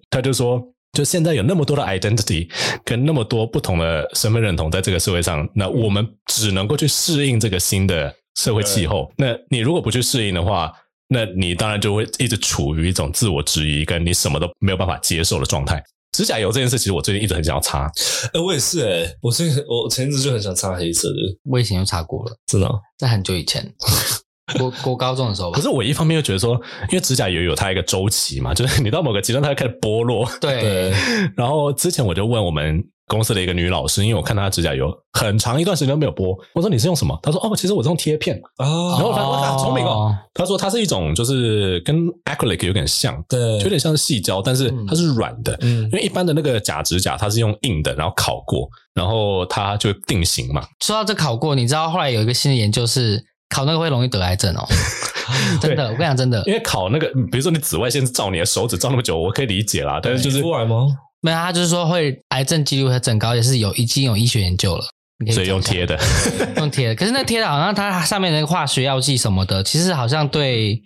他就说。就现在有那么多的 identity，跟那么多不同的身份认同，在这个社会上，那我们只能够去适应这个新的社会气候。那你如果不去适应的话，那你当然就会一直处于一种自我质疑，跟你什么都没有办法接受的状态。指甲油这件事，其实我最近一直很想要擦。哎，我也是哎，我最近我前一阵就很想擦黑色的，我以前就擦过了，真的，在很久以前。国国高中的时候吧，可是我一方面又觉得说，因为指甲油有它一个周期嘛，就是你到某个阶段它就开始剥落。对。对然后之前我就问我们公司的一个女老师，因为我看她的指甲油很长一段时间都没有剥，我说你是用什么？她说哦，其实我是用贴片。哦。然后她说啊，聪明哦。她说它是一种就是跟 acrylic 有点像，对，有点像是细胶，但是它是软的。嗯。因为一般的那个假指甲它是用硬的，然后烤过，然后它就定型嘛。说到这烤过，你知道后来有一个新的研究是烤那个会容易得癌症哦。真的，我跟你讲，真的，因为烤那个，比如说你紫外线照你的手指照那么久，我可以理解啦。但是就是出来吗？没有，他就是说会癌症几率会增高，也是有已经有医学研究了。所以用贴的，用贴的。可是那贴的好像它上面那个化学药剂什么的，其实好像对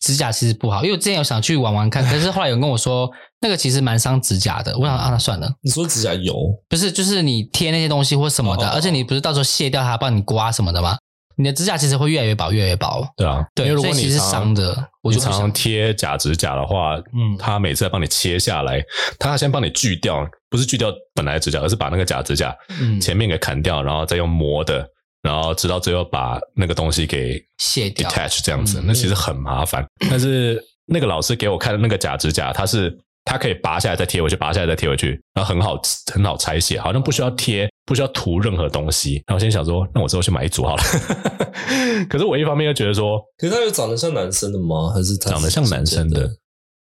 指甲其实不好。因为我之前有想去玩玩看，可是后来有人跟我说那个其实蛮伤指甲的。我想啊，那算了。你说指甲油不是，就是你贴那些东西或什么的，而且你不是到时候卸掉它帮你刮什么的吗？你的指甲其实会越来越薄，越来越薄。对啊，对，因为如果你是伤的，我就常常贴假指甲的话，嗯，他每次在帮你切下来，他要先帮你锯掉，不是锯掉本来的指甲，而是把那个假指甲前面给砍掉，然后再用磨的，然后直到最后把那个东西给卸掉，detach 这样子，那其实很麻烦。但是那个老师给我看的那个假指甲，它是。它可以拔下来再贴回去，拔下来再贴回去，然后很好很好拆卸，好像不需要贴，不需要涂任何东西。然后我先想说，那我之后去买一组好了。可是我一方面又觉得说，可是它有长得像男生的吗？还是长得像男生的？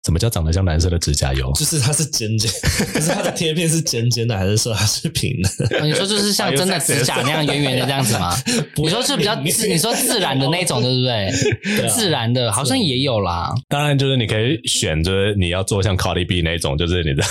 怎么叫长得像男生的指甲油？就是它是尖尖，可是它的贴片是尖尖的，还是说它是平的？你说就是像真的指甲那样圆圆的这样子吗？你说是比较自，你说自然的那种，对不对？自然的，好像也有啦。当然，就是你可以选择你要做像 Cardi B 那种，就是你知道，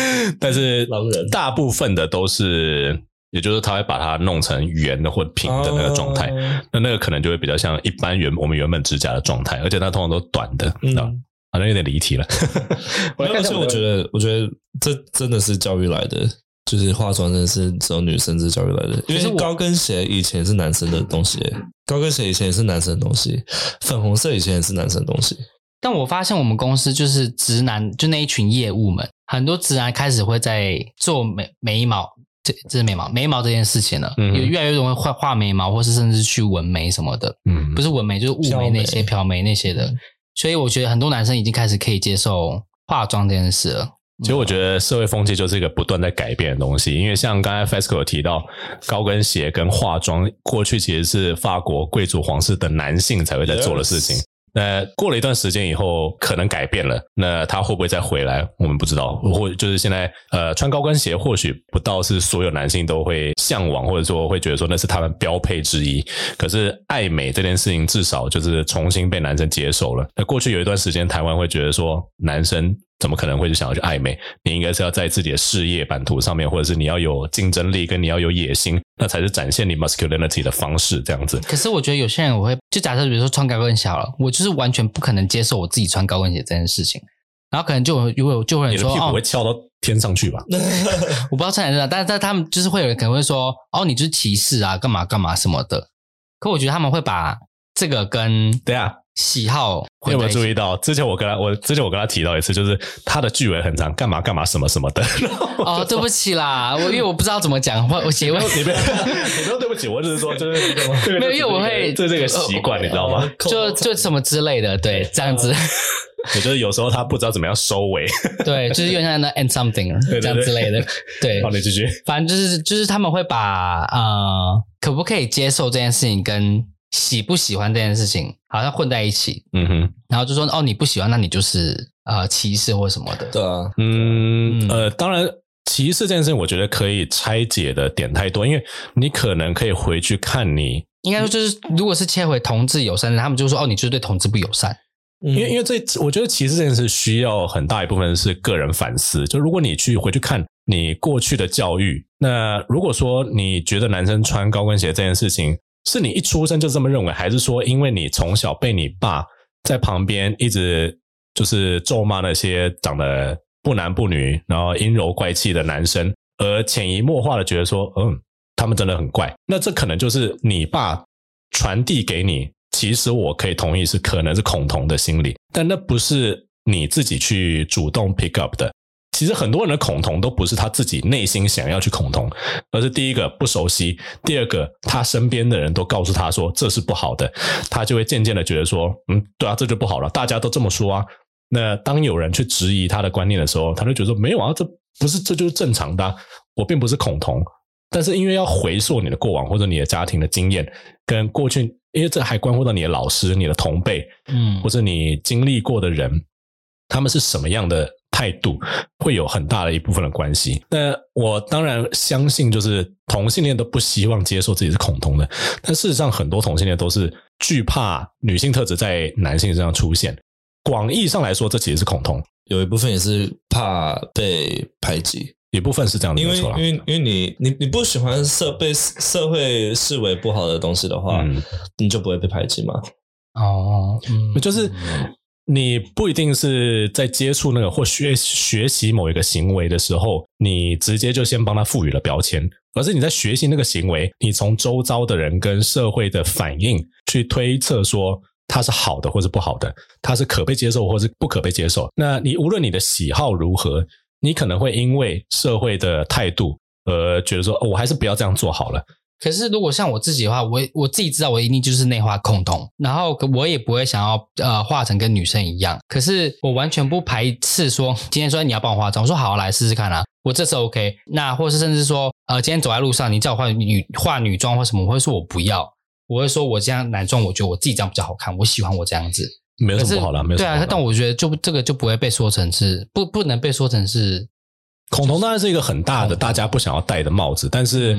但是大部分的都是，也就是他会把它弄成圆的或平的那个状态，那那个可能就会比较像一般原我们原本指甲的状态，而且它通常都短的，嗯。好像有点离题了，而且 我觉得，我觉得这真的是教育来的，就是化妆真的是只有女生是教育来的。因为高跟鞋以前是男生的东西，高跟鞋以前也是男生的东西，粉红色以前也是男生的东西。但我发现我们公司就是直男，就那一群业务们，很多直男开始会在做眉眉毛，这这是眉毛眉毛这件事情了，嗯有越来越容易画画眉毛，或是甚至去纹眉什么的，嗯，不是纹眉就是雾眉那些漂眉那些的，所以我觉得很多男生已经开始可以接受化妆这件事了。其实我觉得社会风气就是一个不断在改变的东西，因为像刚才 Fesco 有提到高跟鞋跟化妆，过去其实是法国贵族皇室的男性才会在做的事情。那过了一段时间以后，可能改变了，那他会不会再回来？我们不知道。或就是现在，呃，穿高跟鞋或许不到是所有男性都会向往，或者说会觉得说那是他们标配之一。可是爱美这件事情，至少就是重新被男生接受了。那过去有一段时间，台湾会觉得说男生。怎么可能会去想要去爱美？你应该是要在自己的事业版图上面，或者是你要有竞争力，跟你要有野心，那才是展现你 masculinity 的方式。这样子。可是我觉得有些人，我会就假设，比如说穿高跟鞋了，我就是完全不可能接受我自己穿高跟鞋这件事情。然后可能就有就会就会有人说，你的屁股会翘到天上去吧？哦、我不知道穿哪，但是但他们就是会有人可能会说，哦，你就是歧视啊，干嘛干嘛什么的。可我觉得他们会把这个跟对啊。喜好，你有没有注意到？之前我跟他，我之前我跟他提到一次，就是他的句尾很长，干嘛干嘛什么什么的。哦，对不起啦，我因为我不知道怎么讲，我我写问你不要，你不要对不起，我只是说就是没有，因为我会这这个习惯，你知道吗？就就什么之类的，对，这样子。我觉得有时候他不知道怎么样收尾，对，就是有点像那 end something 这样之类的，对。好，你继续。反正就是就是他们会把呃，可不可以接受这件事情跟。喜不喜欢这件事情，好像混在一起，嗯哼，然后就说哦，你不喜欢，那你就是呃歧视或什么的，对啊，嗯，嗯。呃，当然歧视这件事情，我觉得可以拆解的点太多，因为你可能可以回去看你，应该说就是如果是切回同志友善，他们就说哦，你就是对同志不友善，因为因为这我觉得歧视这件事需要很大一部分是个人反思，就如果你去回去看你过去的教育，那如果说你觉得男生穿高跟鞋这件事情。是你一出生就这么认为，还是说因为你从小被你爸在旁边一直就是咒骂那些长得不男不女，然后阴柔怪气的男生，而潜移默化的觉得说，嗯，他们真的很怪。那这可能就是你爸传递给你，其实我可以同意是可能是恐同的心理，但那不是你自己去主动 pick up 的。其实很多人的恐同都不是他自己内心想要去恐同，而是第一个不熟悉，第二个他身边的人都告诉他说这是不好的，他就会渐渐的觉得说，嗯，对啊，这就不好了，大家都这么说啊。那当有人去质疑他的观念的时候，他就觉得说没有啊，这不是，这就是正常的，我并不是恐同。但是因为要回溯你的过往或者你的家庭的经验跟过去，因为这还关乎到你的老师、你的同辈，嗯，或者你经历过的人，他们是什么样的。态度会有很大的一部分的关系。那我当然相信，就是同性恋都不希望接受自己是恐同的。但事实上，很多同性恋都是惧怕女性特质在男性身上出现。广义上来说，这其实是恐同。有一部分也是怕被排挤，一部分是这样的。因为因为因为你你你不喜欢社被社会视为不好的东西的话，嗯、你就不会被排挤嘛？哦，嗯，就是。你不一定是在接触那个或学学习某一个行为的时候，你直接就先帮他赋予了标签，而是你在学习那个行为，你从周遭的人跟社会的反应去推测说它是好的或是不好的，它是可被接受或是不可被接受。那你无论你的喜好如何，你可能会因为社会的态度而觉得说，哦，我还是不要这样做好了。可是，如果像我自己的话，我我自己知道我一定就是内化恐同，然后我也不会想要呃化成跟女生一样。可是我完全不排斥说，今天说你要帮我化妆，我说好，来试试看啊，我这次 OK。那或是甚至说，呃，今天走在路上，你叫我化女化女装或什么，我会说我不要，我会说我这样男装，我觉得我自己这样比较好看，我喜欢我这样子，没有什么不好的，没有什么好。对啊，但我觉得就这个就不会被说成是不不能被说成是恐同，当然是一个很大的大家不想要戴的帽子，但是。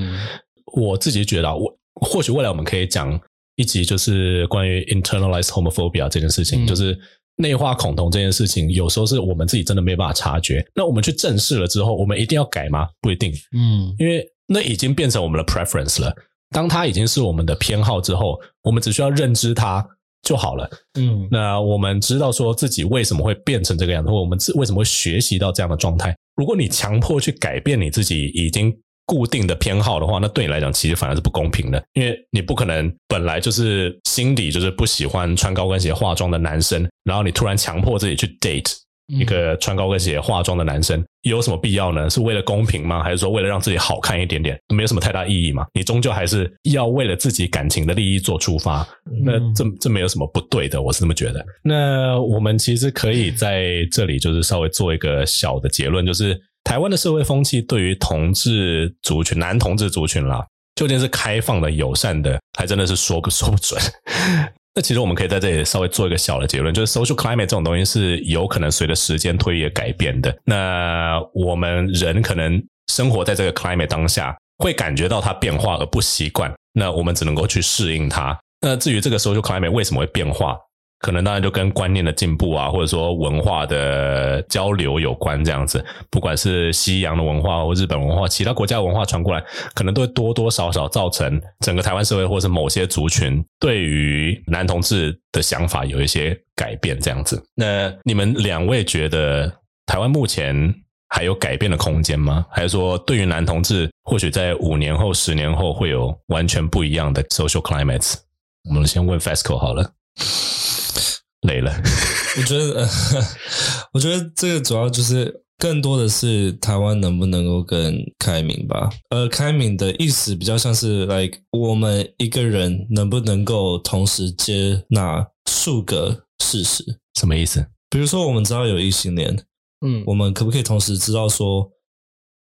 嗯我自己觉得，我或许未来我们可以讲一集，就是关于 internalized homophobia 这件事情，嗯、就是内化恐同这件事情，有时候是我们自己真的没办法察觉。那我们去正视了之后，我们一定要改吗？不一定，嗯，因为那已经变成我们的 preference 了。当它已经是我们的偏好之后，我们只需要认知它就好了。嗯，那我们知道说自己为什么会变成这个样子，或我们为什么会学习到这样的状态。如果你强迫去改变你自己，已经。固定的偏好的话，那对你来讲其实反而是不公平的，因为你不可能本来就是心底就是不喜欢穿高跟鞋化妆的男生，然后你突然强迫自己去 date 一个穿高跟鞋化妆的男生，有什么必要呢？是为了公平吗？还是说为了让自己好看一点点？没有什么太大意义嘛？你终究还是要为了自己感情的利益做出发，那这这没有什么不对的，我是这么觉得。那我们其实可以在这里就是稍微做一个小的结论，就是台湾的社会风气对于同志族群、男同志族群啦，究竟是开放的、友善的，还真的是说不说不准。那其实我们可以在这里稍微做一个小的结论，就是 social climate 这种东西是有可能随着时间推移而改变的。那我们人可能生活在这个 climate 当下，会感觉到它变化而不习惯。那我们只能够去适应它。那至于这个 social climate 为什么会变化？可能当然就跟观念的进步啊，或者说文化的交流有关，这样子。不管是西洋的文化或日本文化，其他国家文化传过来，可能都会多多少少造成整个台湾社会或者是某些族群对于男同志的想法有一些改变，这样子。那你们两位觉得台湾目前还有改变的空间吗？还是说对于男同志，或许在五年后、十年后会有完全不一样的 social climates？我们先问 Fasco 好了。累了，我觉得，我觉得这个主要就是更多的是台湾能不能够更开明吧。呃，开明的意思比较像是，like 我们一个人能不能够同时接纳数个事实？什么意思？比如说，我们知道有异性恋，嗯，我们可不可以同时知道说，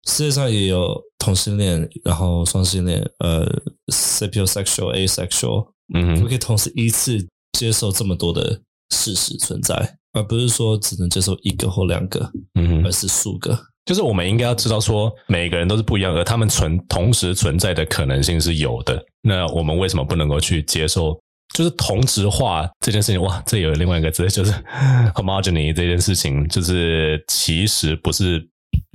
世界上也有同性恋，然后双性恋，呃，sapiosexual、asexual，嗯，可不可以同时一次接受这么多的？事实存在，而不是说只能接受一个或两个，嗯，而是数个。就是我们应该要知道，说每个人都是不一样，而他们存同时存在的可能性是有的。那我们为什么不能够去接受？就是同质化这件事情，哇，这有另外一个字，就是 homogeny 这件事情，就是其实不是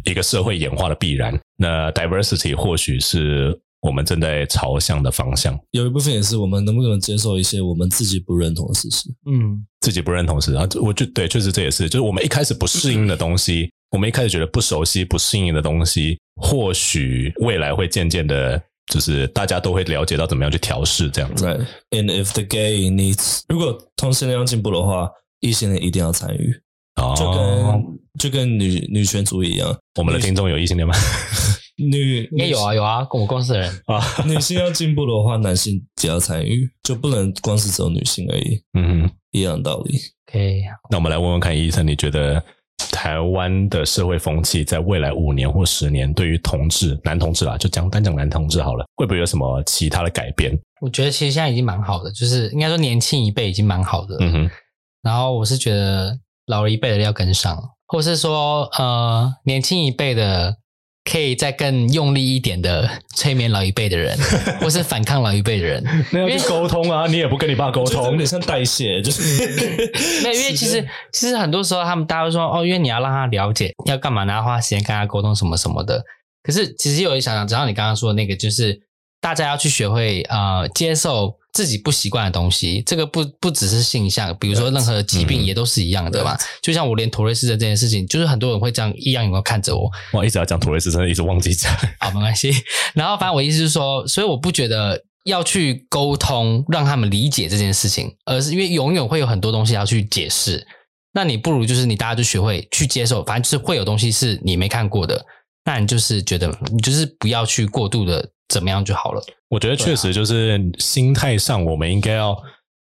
一个社会演化的必然。那 diversity 或许是。我们正在朝向的方向，有一部分也是我们能不能接受一些我们自己不认同的事实。嗯，自己不认同的事实啊，我觉得对，确实这也是，就是我们一开始不适应的东西，我们一开始觉得不熟悉、不适应的东西，或许未来会渐渐的，就是大家都会了解到怎么样去调试这样子。Right. And if the gay needs，如果同性恋要进步的话，异性恋一定要参与。哦，就跟就跟女女权主义一样。我们的听众有异性恋吗？女也有啊有啊，跟我公司的人啊，女性要进步的话，男性也要参与，就不能光是只有女性而已。嗯哼，一样道理。OK，那我们来问问看，医生，你觉得台湾的社会风气在未来五年或十年，对于同志、男同志啊，就讲单讲男同志好了，会不会有什么其他的改变？我觉得其实现在已经蛮好的，就是应该说年轻一辈已经蛮好的。嗯哼，然后我是觉得老一辈的要跟上，或是说呃年轻一辈的。可以再更用力一点的催眠老一辈的人，或是反抗老一辈的人，那要去沟通啊！你也不跟你爸沟通，有点像代谢，就是 没有。因为其实其实很多时候他们大家会说哦，因为你要让他了解要干嘛，然后花时间跟他沟通什么什么的。可是其实有一想想，只要你刚刚说的那个，就是大家要去学会呃接受。自己不习惯的东西，这个不不只是性向，比如说任何疾病也都是一样的嘛。嗯、就像我连妥瑞氏症这件事情，就是很多人会这样异样眼光看着我。我一直要讲妥瑞氏症，一直忘记讲。好，没关系。然后反正我意思是说，所以我不觉得要去沟通让他们理解这件事情，而是因为永远会有很多东西要去解释。那你不如就是你大家就学会去接受，反正就是会有东西是你没看过的，那你就是觉得你就是不要去过度的。怎么样就好了？我觉得确实就是心态上，我们应该要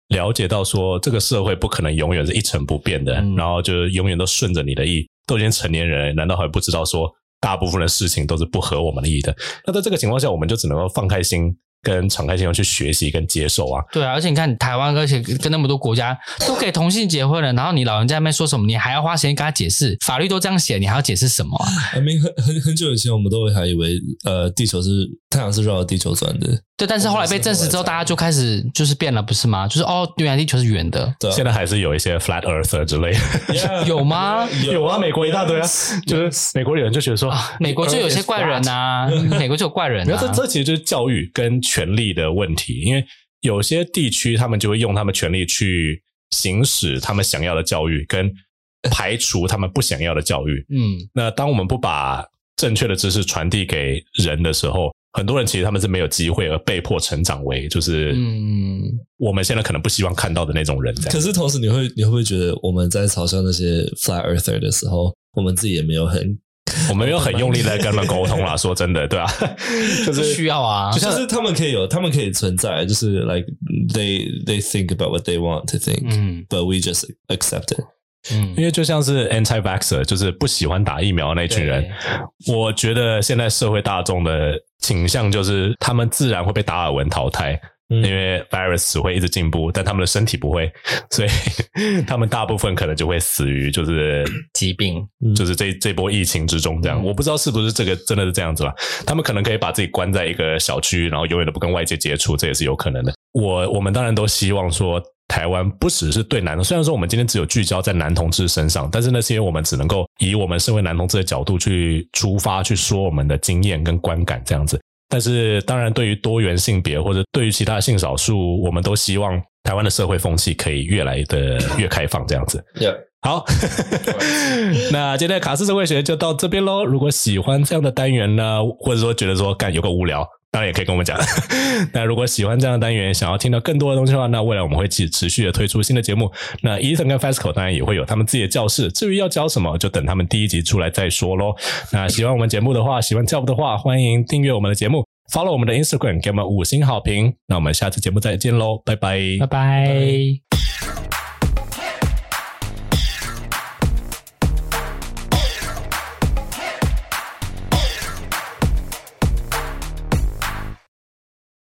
了解到说，这个社会不可能永远是一成不变的，嗯、然后就是永远都顺着你的意。都已经成年人，难道还不知道说，大部分的事情都是不合我们的意的？那在这个情况下，我们就只能够放开心。跟敞开心胸去学习跟接受啊，对啊，而且你看台湾，而且跟那么多国家都可以同性结婚了，然后你老人家那边说什么，你还要花时间跟他解释，法律都这样写，你还要解释什么啊？还没 很很很久以前，我们都会还以为呃，地球是太阳是绕着地球转的。对，但是后来被证实之后，大家就开始就是变了，不是吗？就是哦，原来地球是圆的。对，现在还是有一些 flat earther 之类的，yeah, 有吗？有啊，美国一大堆啊，就是美国有人就觉得说，美国就有些怪人呐，美国就有怪人。没有，这这其实就是教育跟权力的问题，因为有些地区他们就会用他们权力去行使他们想要的教育，跟排除他们不想要的教育。嗯，那当我们不把正确的知识传递给人的时候，很多人其实他们是没有机会而被迫成长为，就是嗯，我们现在可能不希望看到的那种人。可是同时，你会你会不会觉得我们在嘲笑那些 flat earther 的时候，我们自己也没有很，我们没有很用力的跟他们沟通啦。说真的，对啊，就 是需要啊，就像是他们可以有，他们可以存在，就是 like they they think about what they want to think，嗯，but we just accept it。嗯，因为就像是 anti-vaxxer，就是不喜欢打疫苗的那群人，我觉得现在社会大众的倾向就是他们自然会被达尔文淘汰，嗯、因为 virus 只会一直进步，但他们的身体不会，所以 他们大部分可能就会死于就是疾病，就是这这波疫情之中这样。嗯、我不知道是不是这个真的是这样子吧？他们可能可以把自己关在一个小区，然后永远都不跟外界接触，这也是有可能的。我我们当然都希望说。台湾不只是对男的，虽然说我们今天只有聚焦在男同志身上，但是那些我们只能够以我们身为男同志的角度去出发去说我们的经验跟观感这样子。但是当然，对于多元性别或者对于其他性少数，我们都希望台湾的社会风气可以越来的越开放这样子。Yeah. 好，那今天的卡斯社会学就到这边喽。如果喜欢这样的单元呢，或者说觉得说干有个无聊。当然也可以跟我们讲。那如果喜欢这样的单元，想要听到更多的东西的话，那未来我们会继持续的推出新的节目。那 Ethan 跟 Fasco 当然也会有他们自己的教室。至于要教什么，就等他们第一集出来再说喽。那喜欢我们节目的话，喜欢教父的话，欢迎订阅我们的节目，follow 我们的 Instagram，给我们五星好评。那我们下次节目再见喽，拜拜，拜拜。